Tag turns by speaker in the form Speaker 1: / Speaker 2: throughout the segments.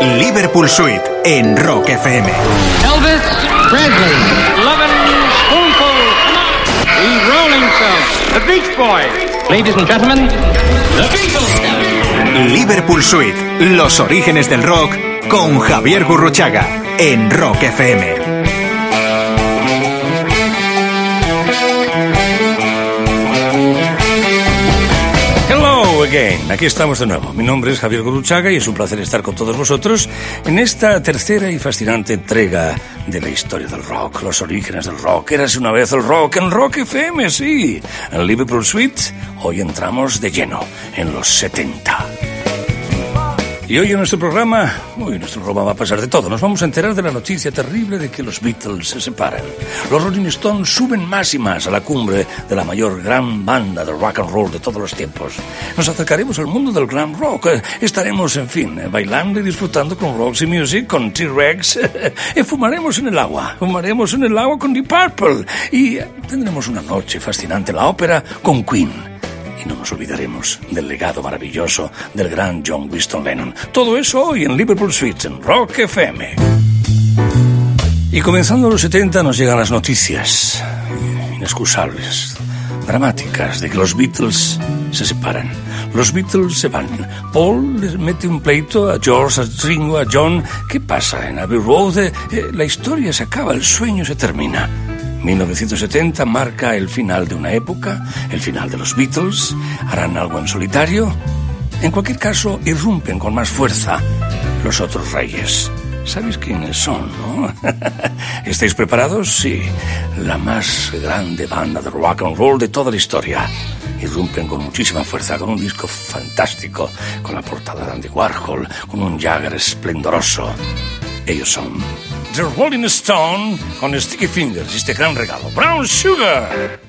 Speaker 1: Liverpool Suite en Rock FM.
Speaker 2: Elvis Presley. Lovin' Spoonful. The Rolling Stones. The Beach Boys. Ladies and gentlemen, The Beatles.
Speaker 1: Liverpool Suite, los orígenes del rock con Javier Gurruchaga en Rock FM.
Speaker 3: Again. Aquí estamos de nuevo. Mi nombre es Javier Goruchaga y es un placer estar con todos vosotros en esta tercera y fascinante entrega de la historia del rock, los orígenes del rock. Érase una vez el rock en Rock FM, sí. En Liverpool Suite, hoy entramos de lleno en los 70. Y hoy en nuestro programa, hoy nuestro programa va a pasar de todo. Nos vamos a enterar de la noticia terrible de que los Beatles se separan. Los Rolling Stones suben más y más a la cumbre de la mayor gran banda de rock and roll de todos los tiempos. Nos acercaremos al mundo del glam rock. Estaremos, en fin, bailando y disfrutando con Roxy Music, con T-Rex. y fumaremos en el agua. Fumaremos en el agua con Deep Purple. Y tendremos una noche fascinante en la ópera con Queen y no nos olvidaremos del legado maravilloso del gran John Winston Lennon. Todo eso hoy en Liverpool Suites, en Rock FM. Y comenzando los 70 nos llegan las noticias inexcusables, dramáticas, de que los Beatles se separan. Los Beatles se van. Paul les mete un pleito a George, a Ringo, a John. ¿Qué pasa en Abbey Road? Eh, la historia se acaba, el sueño se termina. 1970 marca el final de una época, el final de los Beatles, harán algo en solitario. En cualquier caso, irrumpen con más fuerza los otros reyes. ¿Sabéis quiénes son, no? ¿Estáis preparados? Sí. La más grande banda de rock and roll de toda la historia. Irrumpen con muchísima fuerza, con un disco fantástico, con la portada de Andy Warhol, con un Jagger esplendoroso. Ellos son The Rolling Stone con Sticky Fingers, este gran regalo. Brown Sugar.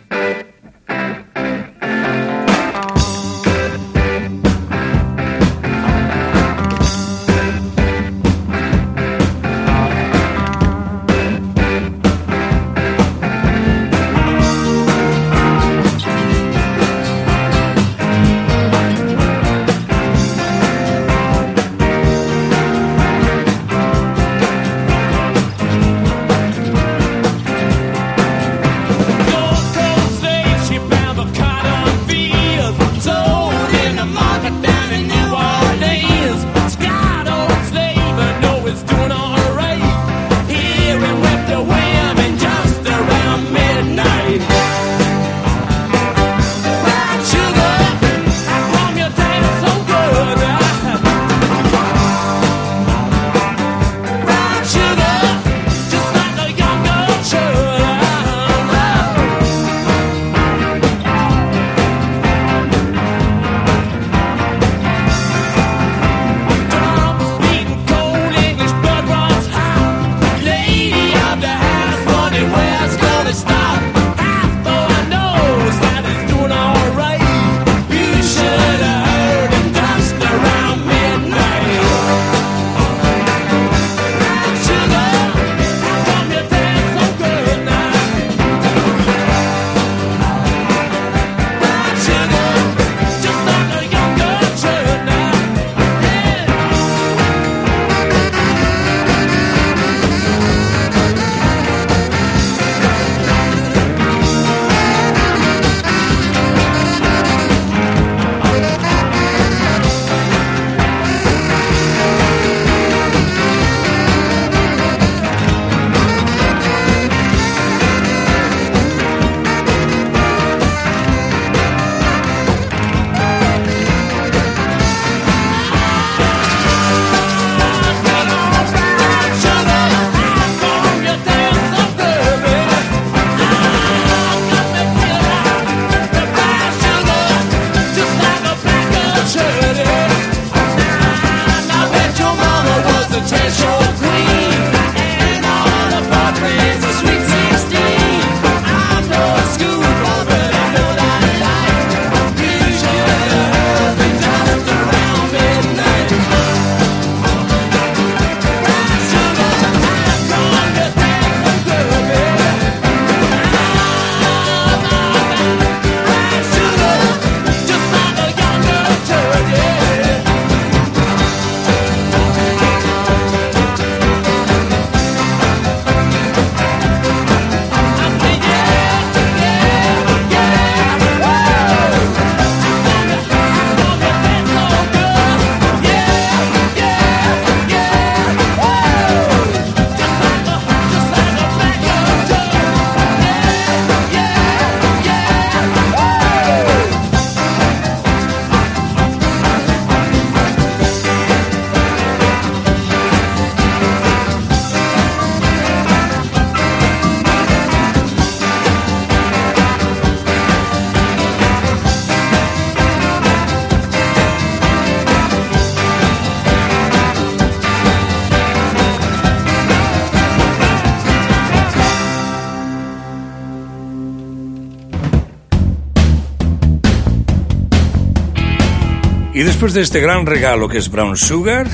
Speaker 3: Después de este gran regalo que es Brown Sugar,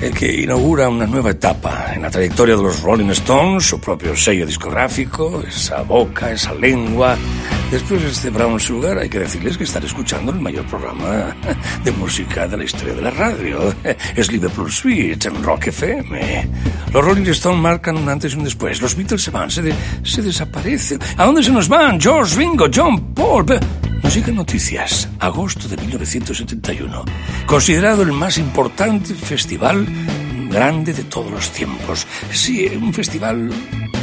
Speaker 3: el que inaugura una nueva etapa en la trayectoria de los Rolling Stones, su propio sello discográfico, esa boca, esa lengua. Después de este Brown Sugar hay que decirles que están escuchando el mayor programa de música de la historia de la radio. Es Liverpool Suite en Rock FM. Los Rolling Stones marcan un antes y un después. Los Beatles se van, se, se desaparecen. ¿A dónde se nos van? George Ringo, John Paul. Nos noticias. Agosto de 1971. Considerado el más importante festival grande de todos los tiempos. Sí, un festival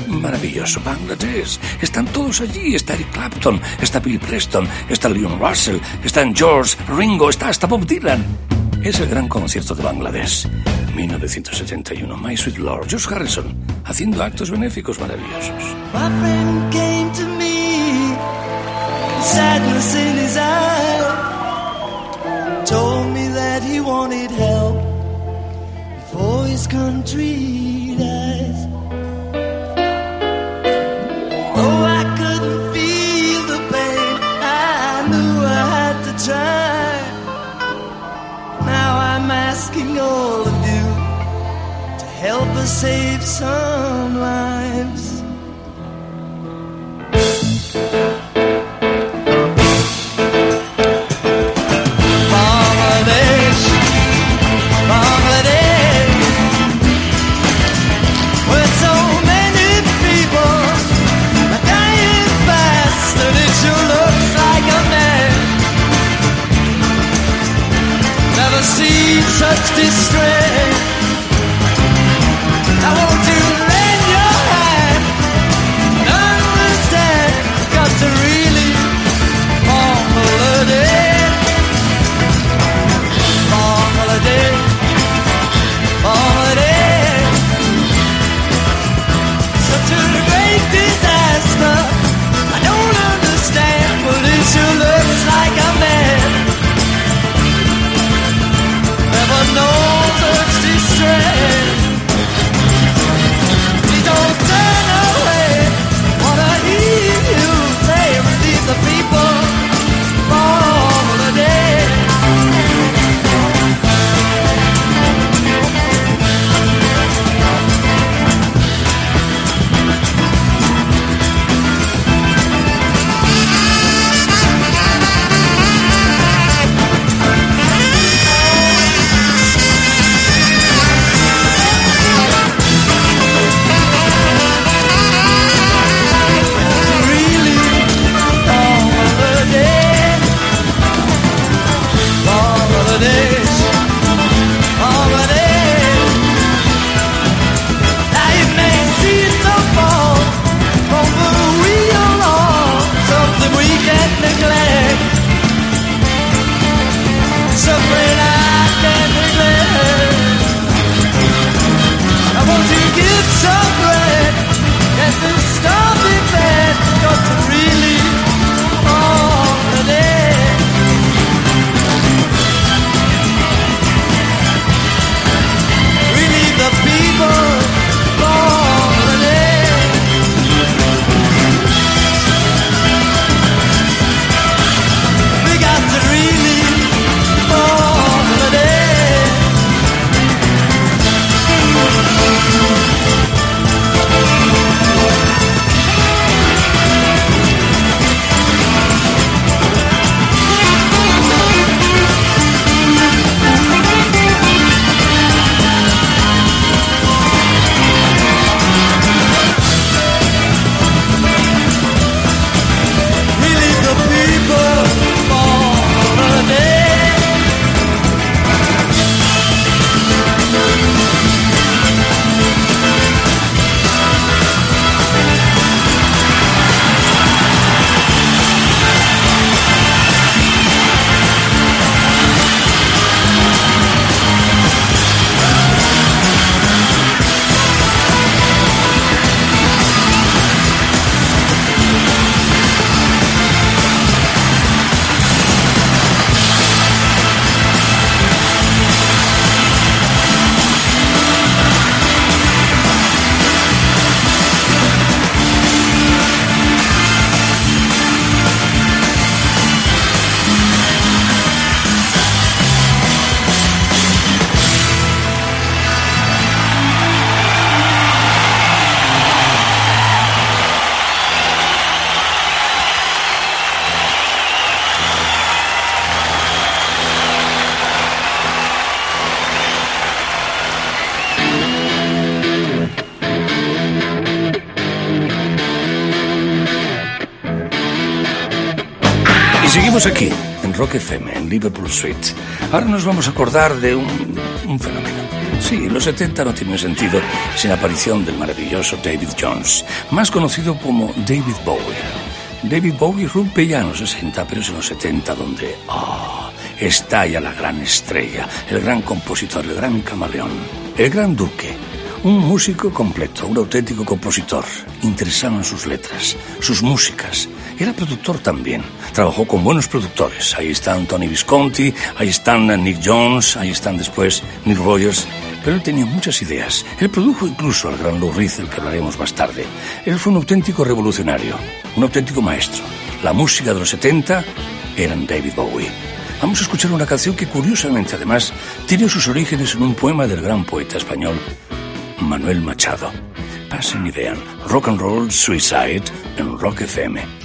Speaker 3: maravilloso. Bangladesh. Están todos allí. Está Eric Clapton, está Billy Preston, está Leon Russell, están George, Ringo, está hasta Bob Dylan. Es el gran concierto de Bangladesh. 1971. My Sweet Lord, George Harrison, haciendo actos benéficos maravillosos.
Speaker 4: My sadness in his eyes. Told me that he wanted help before his country dies. Oh, I couldn't feel the pain. I knew I had to try. Now I'm asking all of you to help us save some lives.
Speaker 3: Ahora nos vamos a acordar de un, fenómeno. Sí, los 70 no tienen sentido sin la aparición del maravilloso David Jones, más conocido como David Bowie. David Bowie rompe ya en los 60, pero es en los 70 donde oh, estalla la gran estrella, el gran compositor, el gran camaleón, el gran duque, un músico completo, un auténtico compositor, interesado en sus letras, sus músicas. Era productor también. Trabajó con buenos productores. Ahí están Tony Visconti, ahí están Nick Jones, ahí están después Nick Rogers. Pero él tenía muchas ideas. Él produjo incluso al gran Lou Reed, del que hablaremos más tarde. Él fue un auténtico revolucionario, un auténtico maestro. La música de los 70 eran David Bowie. Vamos a escuchar una canción que curiosamente además tiene sus orígenes en un poema del gran poeta español Manuel Machado. Pasen y vean Rock and Roll Suicide en Rock FM.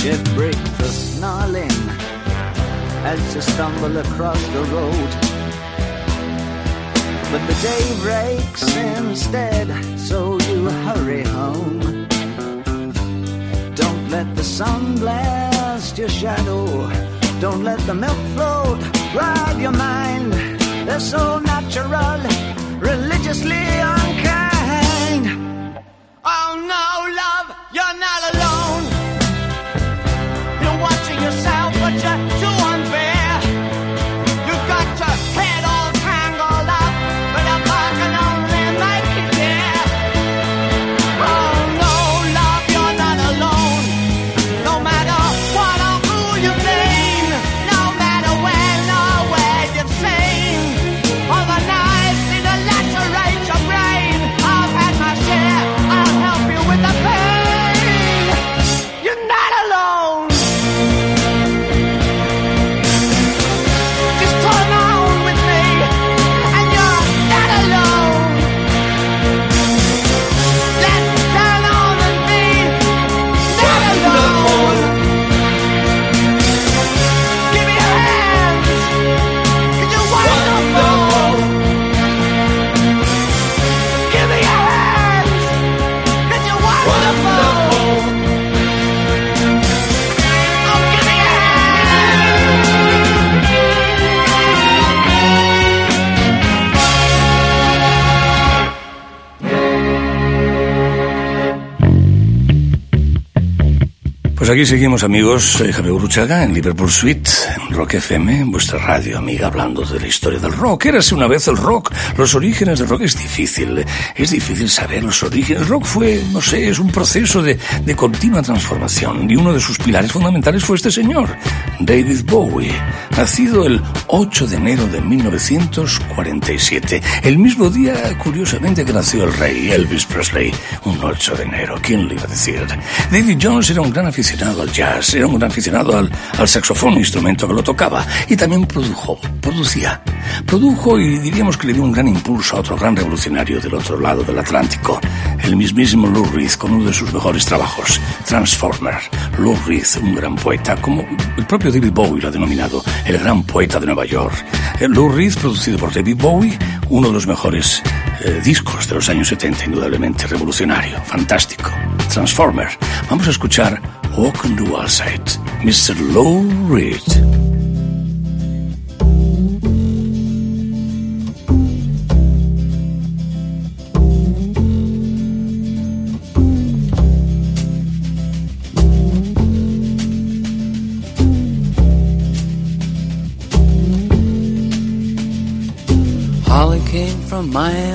Speaker 5: Shift break for snarling as you stumble across the road but the day breaks instead, so you hurry home. Don't let the sun blast your shadow. Don't let the milk float rob your mind. They're so natural, religiously unkind. Oh no, love, you're not
Speaker 3: Pues aquí seguimos amigos, soy Javier Uruchaga en Liverpool Suite, en Rock FM, vuestra radio amiga hablando de la historia del rock. Érase una vez el rock, los orígenes del rock es difícil, es difícil saber los orígenes. Rock fue, no sé, es un proceso de, de continua transformación y uno de sus pilares fundamentales fue este señor, David Bowie, nacido el 8 de enero de 1947, el mismo día, curiosamente, que nació el rey Elvis Presley, un 8 de enero, ¿quién lo iba a decir? David Jones era un gran aficionado al jazz, era un gran aficionado al, al saxofón, instrumento que lo tocaba, y también produjo, producía. Produjo y diríamos que le dio un gran impulso a otro gran revolucionario del otro lado del Atlántico, el mismísimo Lou Reed, con uno de sus mejores trabajos, Transformer. Lou Reed, un gran poeta, como el propio David Bowie lo ha denominado, el gran poeta de Nueva York. El Lou Reed, producido por David Bowie, uno de los mejores eh, discos de los años 70, indudablemente revolucionario, fantástico. Transformer. Vamos a escuchar Walk on the Wild Side, Mr. Lou Reed.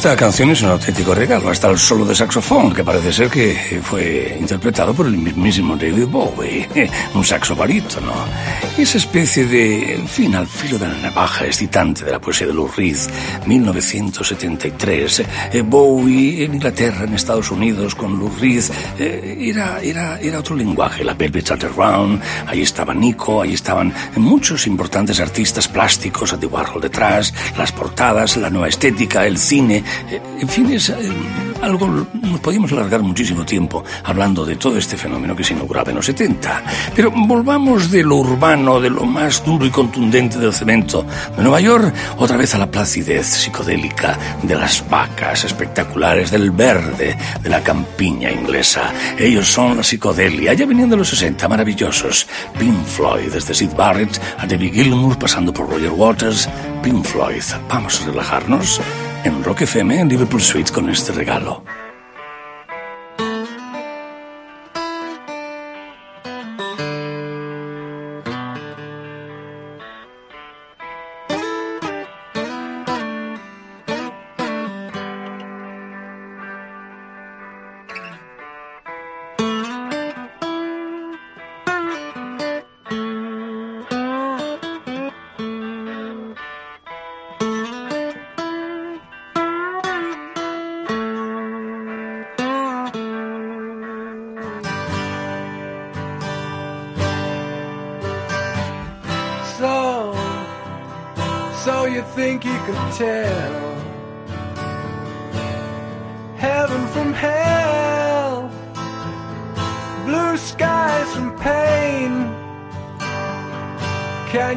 Speaker 3: esta canción es un auténtico regalo, hasta el solo de saxofón, que parece ser que fue interpretado por el mismísimo David Bowie, un saxo barítono. Esa especie de, en fin, al filo de la navaja excitante de la poesía de Lou Reed, 1973. Eh, Bowie en Inglaterra, en Estados Unidos, con Lou Reed, eh, era, era, era otro lenguaje, la Velvet Underground, ahí estaba Nico, ahí estaban muchos importantes artistas plásticos, Andy Warhol detrás, las portadas, la nueva estética, el cine, en fin, es algo, nos podíamos alargar muchísimo tiempo hablando de todo este fenómeno que se inauguraba en los 70. Pero volvamos de lo urbano, de lo más duro y contundente del cemento de Nueva York, otra vez a la placidez psicodélica de las vacas espectaculares, del verde, de la campiña inglesa. Ellos son la psicodelia, ya venían de los 60, maravillosos. Pink Floyd, desde Sid Barrett a David Gilmour, pasando por Roger Waters. Pink Floyd, vamos a relajarnos en Rock FM en Liverpool Suite con este regalo.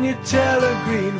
Speaker 6: You tell a green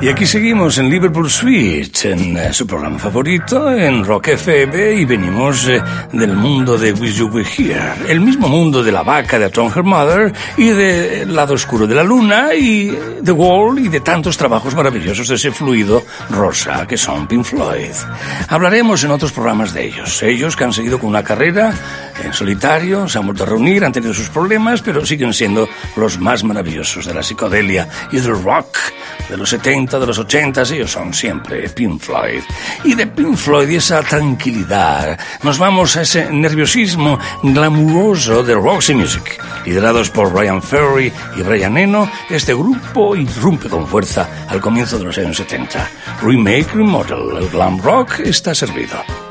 Speaker 3: Y aquí seguimos en Liverpool Switch, en eh, su programa favorito, en Rock FM, y venimos eh, del mundo de Wish You Were Here, el mismo mundo de la vaca de Tom Her Mother, y del lado oscuro de la luna, y The Wall, y de tantos trabajos maravillosos de ese fluido rosa que son Pink Floyd. Hablaremos en otros programas de ellos, ellos que han seguido con una carrera en solitario, se han vuelto a reunir, han tenido sus problemas, pero siguen siendo los más maravillosos de la psicodelia y del rock de los 70, de los 80, ellos son siempre Pink Floyd. Y de Pink Floyd y esa tranquilidad, nos vamos a ese nerviosismo glamuroso de Roxy Music. Liderados por Brian Ferry y Brian Eno, este grupo irrumpe con fuerza al comienzo de los años 70. Remake, remodel, el glam rock está servido.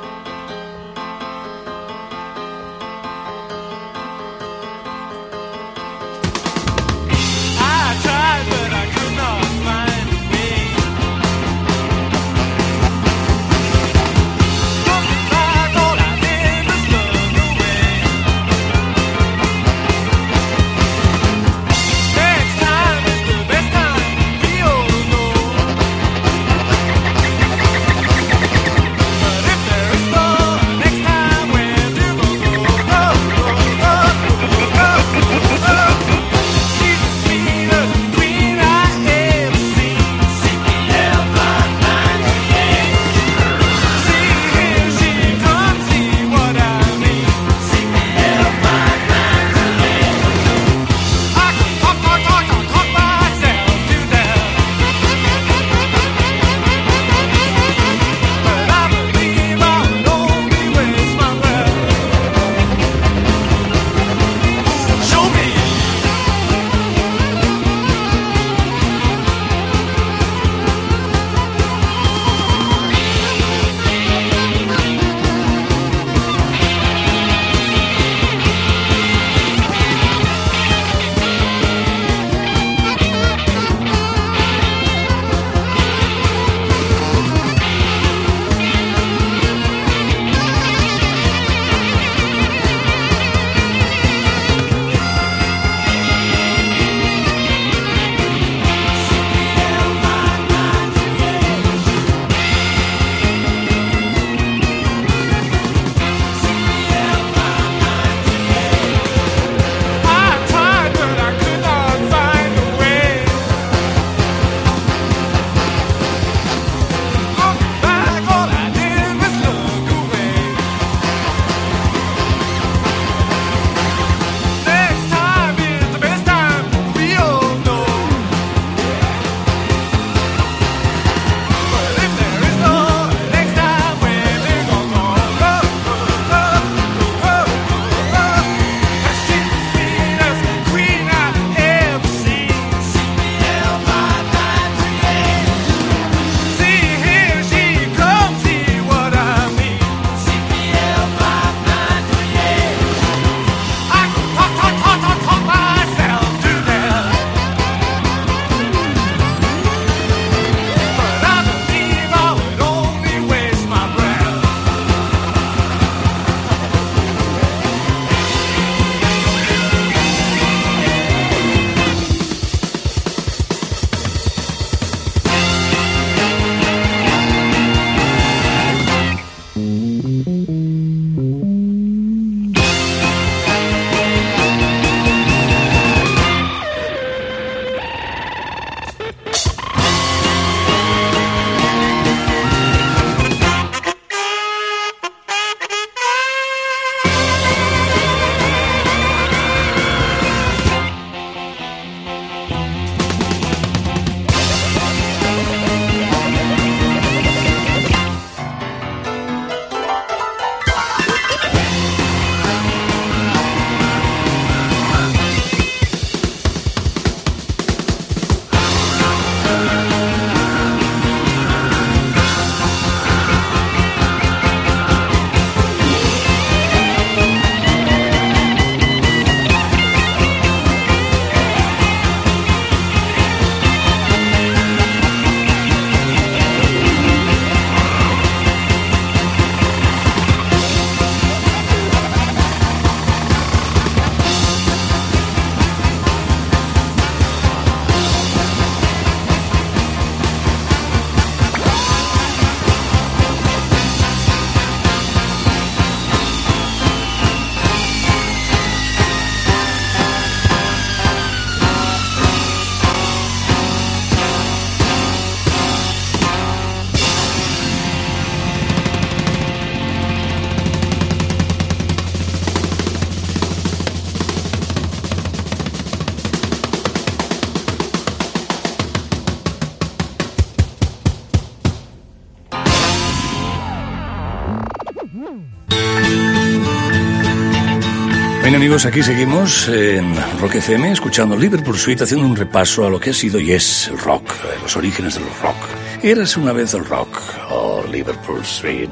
Speaker 3: Amigos, aquí seguimos en Rock FM escuchando Liverpool Suite haciendo un repaso a lo que ha sido y es el rock, eh, los orígenes del rock. Eras una vez el rock, oh Liverpool Street.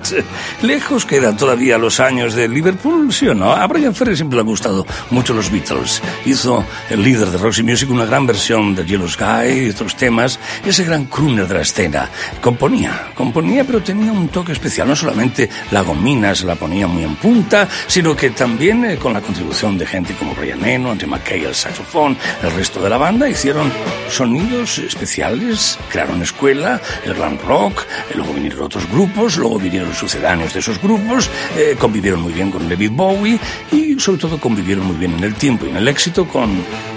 Speaker 3: Lejos quedan todavía los años de Liverpool, ¿sí o no? A Brian Ferry siempre le han gustado mucho los Beatles. Hizo el líder de Roxy Music una gran versión de Yellow Sky y otros temas. Ese gran crooner de la escena. Componía, componía, pero tenía un toque especial. No solamente la gomina se la ponía muy en punta, sino que también eh, con la contribución de gente como Brian Eno, Andy McKay al saxofón, el resto de la banda hicieron sonidos especiales, crearon escuela, el glam rock, eh, luego vinieron otros grupos, luego vinieron sucedáneos de esos grupos, eh, convivieron muy bien con David Bowie y sobre todo convivieron muy bien en el tiempo y en el éxito con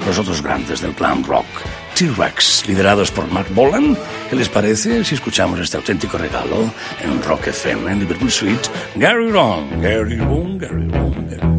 Speaker 3: los otros grandes del glam rock. T-Rex, liderados por Mark Bolan. ¿Qué les parece si escuchamos este auténtico regalo en Rock FM en Liverpool Suite? Gary Wrong, Gary Wrong, Gary Wrong, Gary Wrong.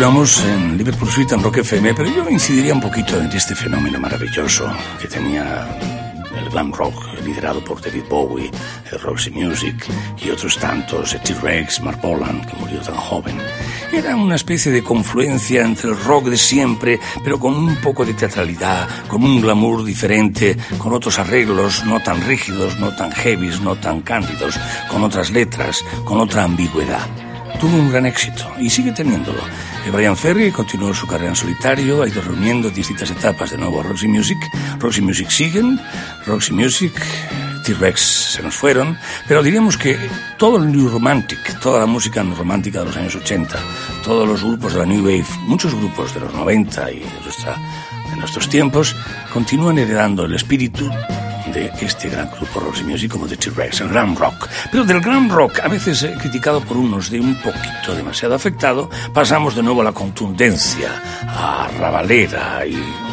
Speaker 3: Continuamos en Liverpool Suite en Rock FM, pero yo incidiría un poquito en este fenómeno maravilloso que tenía el glam rock liderado por David Bowie, el Roxy Music y otros tantos, T-Rex, Mark Bolan, que murió tan joven. Era una especie de confluencia entre el rock de siempre, pero con un poco de teatralidad, con un glamour diferente, con otros arreglos no tan rígidos, no tan heavies, no tan cándidos, con otras letras, con otra ambigüedad tuvo un gran éxito y sigue teniéndolo. Brian Ferry continuó su carrera en solitario, ha ido reuniendo distintas etapas de nuevo Roxy Music. Roxy Music siguen, Roxy Music, T-Rex se nos fueron, pero diríamos que todo el New Romantic, toda la música romántica de los años 80, todos los grupos de la New Wave, muchos grupos de los 90 y de, nuestra, de nuestros tiempos, continúan heredando el espíritu de este gran grupo Roxy Music como de T-Rex, el Grand Rock. Pero del Grand Rock, a veces eh, criticado por unos de un poquito demasiado afectado, pasamos de nuevo a la contundencia, a rabalera y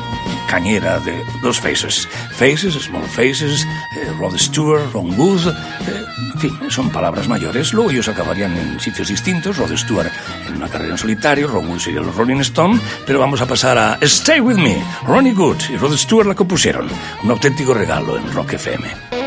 Speaker 3: cañera de los Faces. Faces, Small Faces, eh, Rod Stewart, Ron Wood, eh, en fin, son palabras mayores. Luego ellos acabarían en sitios distintos, Rod Stewart en una carrera en solitario, Ron Wood sería los Rolling Stone, pero vamos a pasar a Stay With Me. Ronnie Good y Rod Stewart la compusieron. Un auténtico regalo en Rock FM.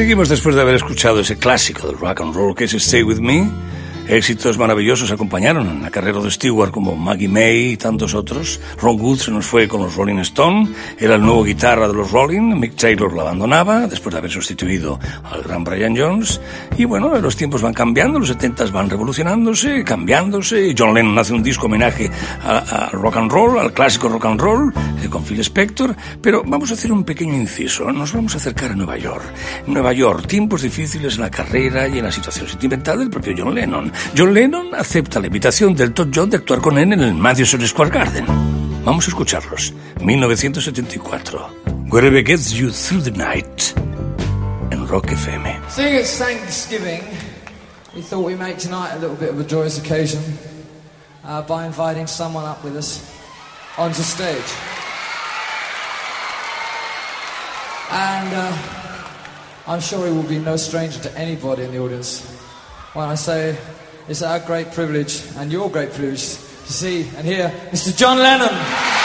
Speaker 3: Seguimos después de haber escuchado ese clásico del rock and roll que es Stay With Me Éxitos maravillosos acompañaron en la carrera de Stewart como Maggie May y tantos otros. Ron Wood se nos fue con los Rolling Stone, era el nuevo guitarra de los Rolling, Mick Taylor la abandonaba después de haber sustituido al gran Brian Jones. Y bueno, los tiempos van cambiando, los 70 van revolucionándose, cambiándose. John Lennon hace un disco homenaje al rock and roll, al clásico rock and roll, con Phil Spector. Pero vamos a hacer un pequeño inciso, nos vamos a acercar a Nueva York. Nueva York, tiempos difíciles en la carrera y en la situación sentimental del propio John Lennon. John Lennon acepta la invitación del Todd John de actuar con él en el Madison Square Garden. Vamos a escucharlos. 1974. Wherever Gets You Through the Night. En Rock FM.
Speaker 7: Seeing it's Thanksgiving, we thought we'd make tonight a little bit of a joyous occasion uh, by inviting someone up with us onto stage. And uh, I'm sure he will be no stranger to anybody in the audience when I say it's our great privilege and your great privilege to see and hear Mr. John Lennon.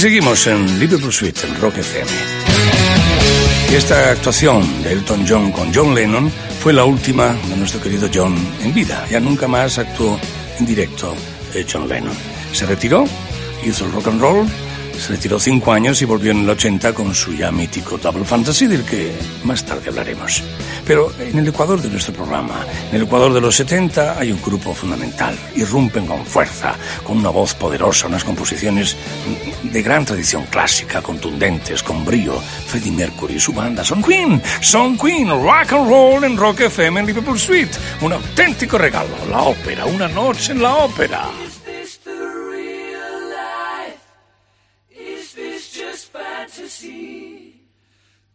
Speaker 3: Seguimos en Liverpool Suite, en Rock FM. que esta actuación de Elton John con John Lennon fue la última de nuestro querido John en vida. Ya nunca más actuó en directo eh, John Lennon. Se retiró, hizo el rock and roll se retiró cinco años y volvió en el 80 con su ya mítico Double Fantasy, del que más tarde hablaremos. Pero en el Ecuador de nuestro programa, en el Ecuador de los 70, hay un grupo fundamental. Irrumpen con fuerza, con una voz poderosa, unas composiciones de gran tradición clásica, contundentes, con brío. Freddie Mercury y su banda son Queen, son Queen, rock and roll en Rock FM en Liverpool Suite. Un auténtico regalo, la ópera, una noche en la ópera.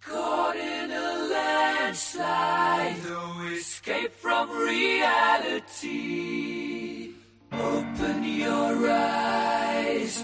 Speaker 8: Caught in a landslide, no escape from reality. Open your eyes,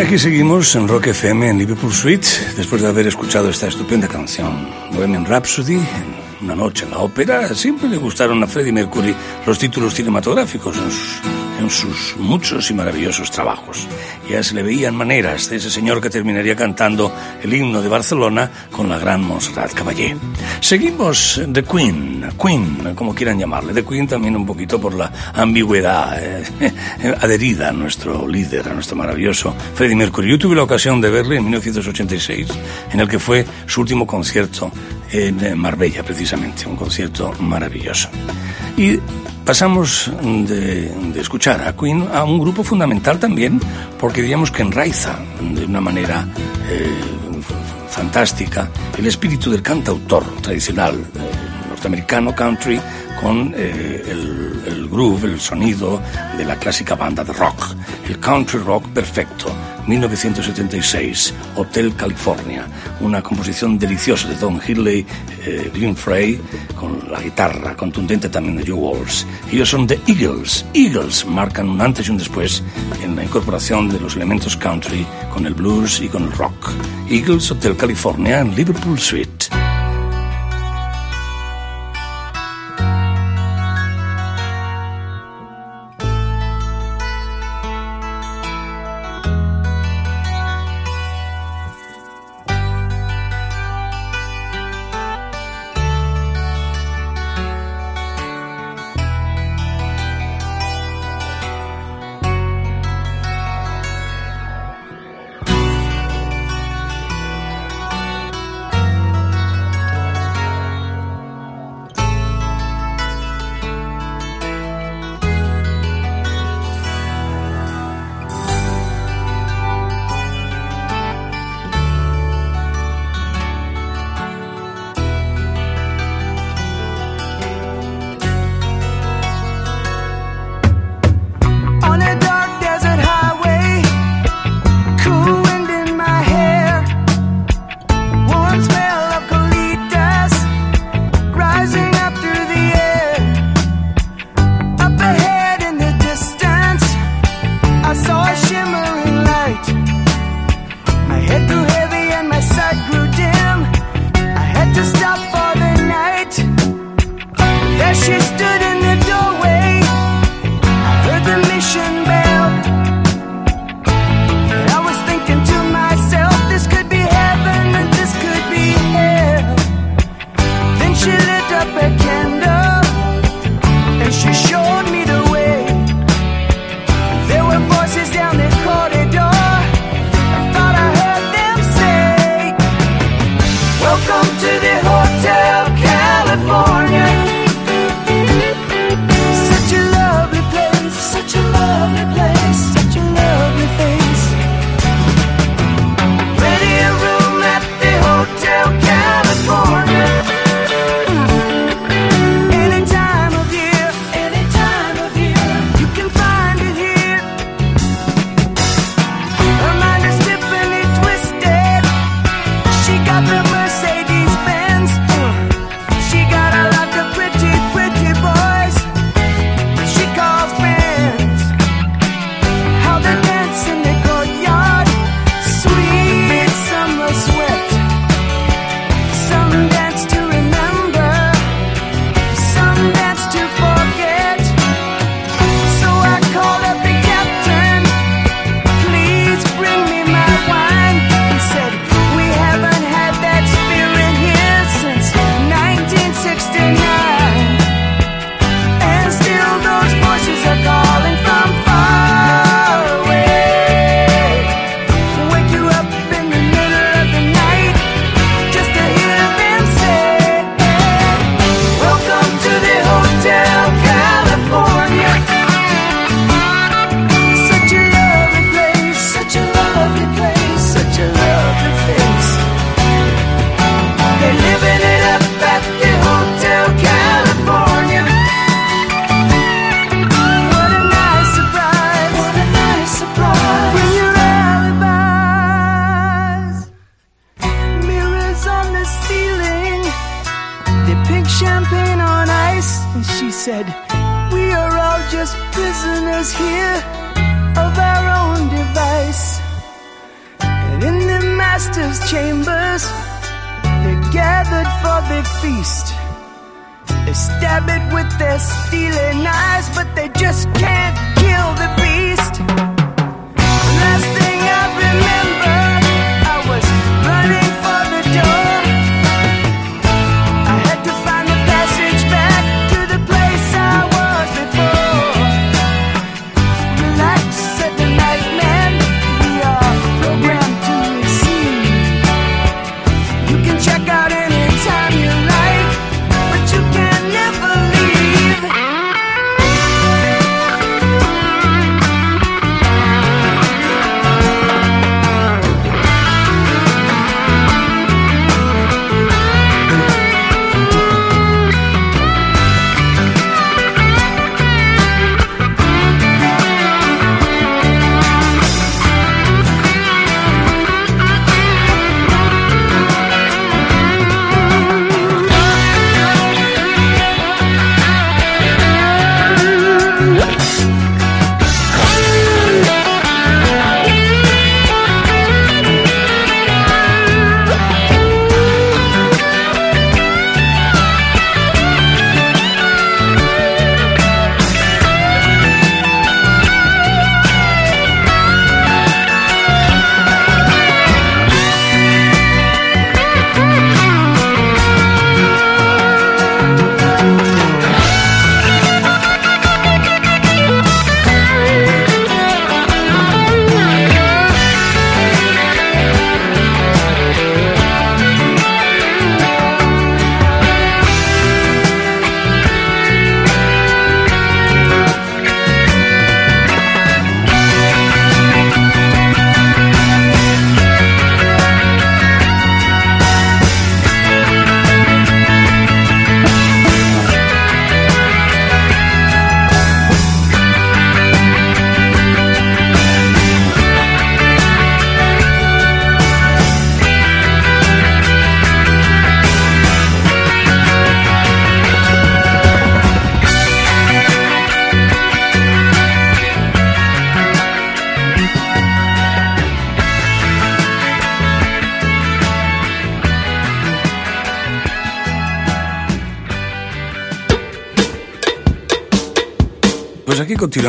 Speaker 9: Aquí seguimos en Rock FM en Liverpool Suite, después de haber escuchado esta estupenda canción, Bohemian Rhapsody, una noche en la ópera. Siempre le gustaron a Freddie Mercury los títulos cinematográficos en sus, muchos y maravillosos trabajos. Ya se le veían maneras de ese señor que terminaría cantando el himno de Barcelona con la gran Montserrat Caballé. Seguimos The Queen, Queen, como quieran llamarle. The Queen también un poquito por la ambigüedad eh, adherida a nuestro líder, a nuestro maravilloso Freddie Mercury. Yo tuve la ocasión de verle en 1986, en el que fue su último concierto en Marbella, precisamente, un concierto maravilloso. Y pasamos de, escuchar a Queen a un grupo fundamental también, porque diríamos que enraiza de una manera eh, fantástica el espíritu del cantautor tradicional eh, norteamericano country con eh, el, el groove, el sonido de la clásica banda de rock, el country rock perfecto 1976, Hotel California, una composición deliciosa de Don Hidley eh, Frey, con la guitarra contundente también de Joe Walsh. Ellos son The Eagles. Eagles marcan un antes y un después en la incorporación de los elementos country con el blues y con el rock. Eagles Hotel California en Liverpool Suite.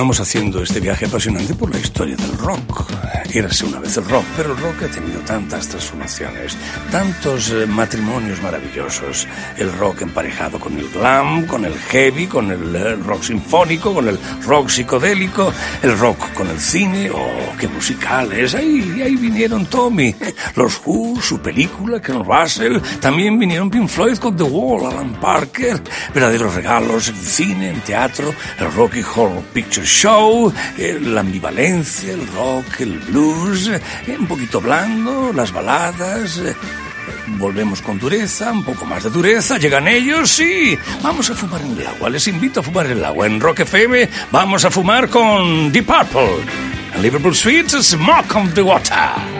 Speaker 3: Continuamos haciendo este viaje apasionante por la historia del rock. Érase una vez el rock, pero el rock ha tenido tantas transformaciones, tantos eh, matrimonios maravillosos. El rock emparejado con el glam, con el heavy, con el eh, rock sinfónico, con el rock psicodélico, el rock con el cine, oh, musicales. Ahí, ahí vinieron Tommy, los Who, su película, Ken Russell, también vinieron Pink Floyd con The Wall, Alan Parker, verdaderos regalos en cine, en teatro, el Rocky Horror Picture Show, eh, la ambivalencia, el rock, el blues, eh, un poquito blando, las baladas. eh, Volvemos con dureza, un poco más de dureza, llegan ellos, sí. Vamos a fumar en el agua, les invito a fumar en el agua. En Rock FM vamos a fumar con Deep Purple. En Liverpool Sweets, Smoke on the Water.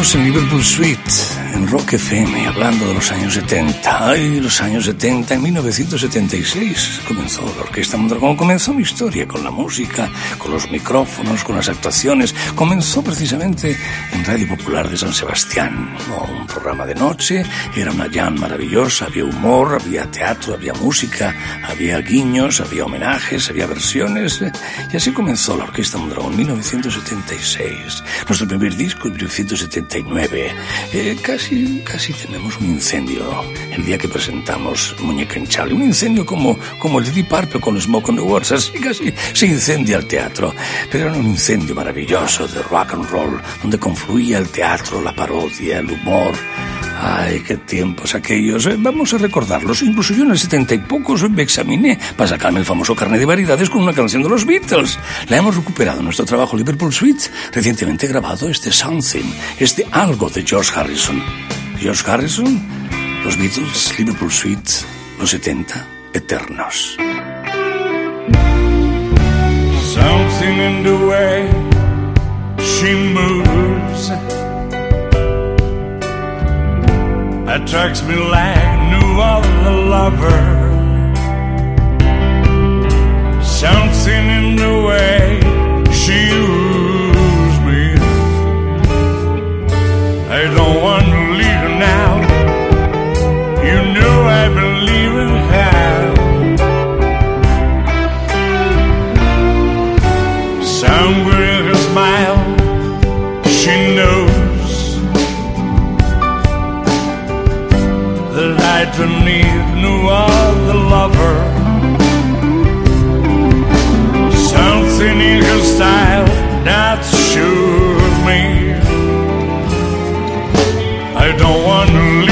Speaker 3: Estamos en Liverpool Suite, Rock FM, hablando de los años 70. Ay, los años 70, en 1976 comenzó la Orquesta Mondragón, comenzó mi historia con la música, con los micrófonos, con las actuaciones. Comenzó precisamente en Radio Popular de San Sebastián, un programa de noche, era una jam maravillosa, había humor, había teatro, había música, había guiños, había homenajes, había versiones. Y así comenzó la Orquesta Mondragón en 1976. Nuestro primer disco en 1979. Eh, casi, casi tenemos un incendio el día que presentamos Muñeca Hinchable. Un incendio como, como el de Deep Purple con Smoke on the Waters. Así casi se incendia el teatro. Pero era un incendio maravilloso de rock and roll, donde confluía el teatro, la parodia, el humor. Ay, qué tiempos aquellos. Eh, vamos a recordarlos. Incluso yo en el setenta y pocos me examiné para sacarme el famoso carne de variedades con una canción de los Beatles. La hemos recuperado en nuestro trabajo Liverpool Suite, recientemente grabado este Something, este algo de George Harrison. George Harrison, los Beatles, Liverpool Suite, los 70, eternos.
Speaker 10: Something in the way she moves attracts me like no other lover. Something in the way that I don't need no other lover. Something in her style that shows me I don't want to leave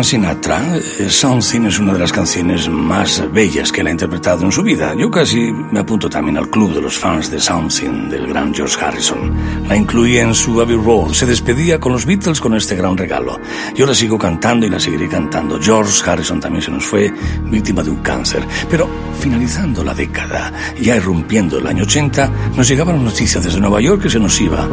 Speaker 3: Frank Sinatra, eh, Something es una de las canciones más bellas que él ha interpretado en su vida. Yo casi me apunto también al club de los fans de Something del gran George Harrison. La incluía en su Abbey Road. Se despedía con los Beatles con este gran regalo. Yo la sigo cantando y la seguiré cantando. George Harrison también se nos fue víctima de un cáncer. Pero finalizando la década, ya irrumpiendo el año 80, nos llegaban noticias desde Nueva York que se nos iba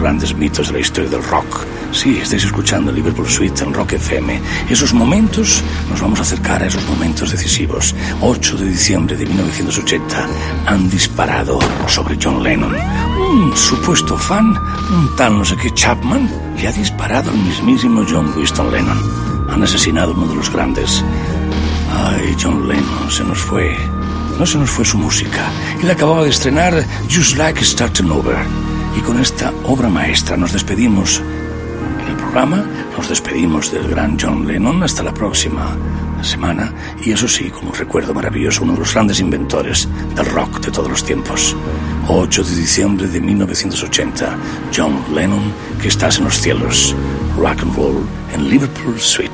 Speaker 3: grandes mitos de la historia del rock. Sí, estáis escuchando Liverpool Suite en Rock FM. Esos momentos, nos vamos a acercar a esos momentos decisivos. 8 de diciembre de 1980, han disparado sobre John Lennon. Un supuesto fan, un tal no sé qué Chapman, le ha disparado al mismísimo John Winston Lennon. Han asesinado a uno de los grandes. Ay, John Lennon se nos fue. No se nos fue su música. Él acababa de estrenar Just Like Starting Over. Y con esta obra maestra nos despedimos en el programa. Nos despedimos del gran John Lennon. Hasta la próxima. semana y eso sí, como un recuerdo maravilloso, uno de los grandes inventores del rock de todos los tiempos. 8 de diciembre de 1980, John Lennon, que estás en los cielos. Rock and roll en Liverpool Street.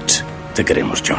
Speaker 3: Te queremos, John.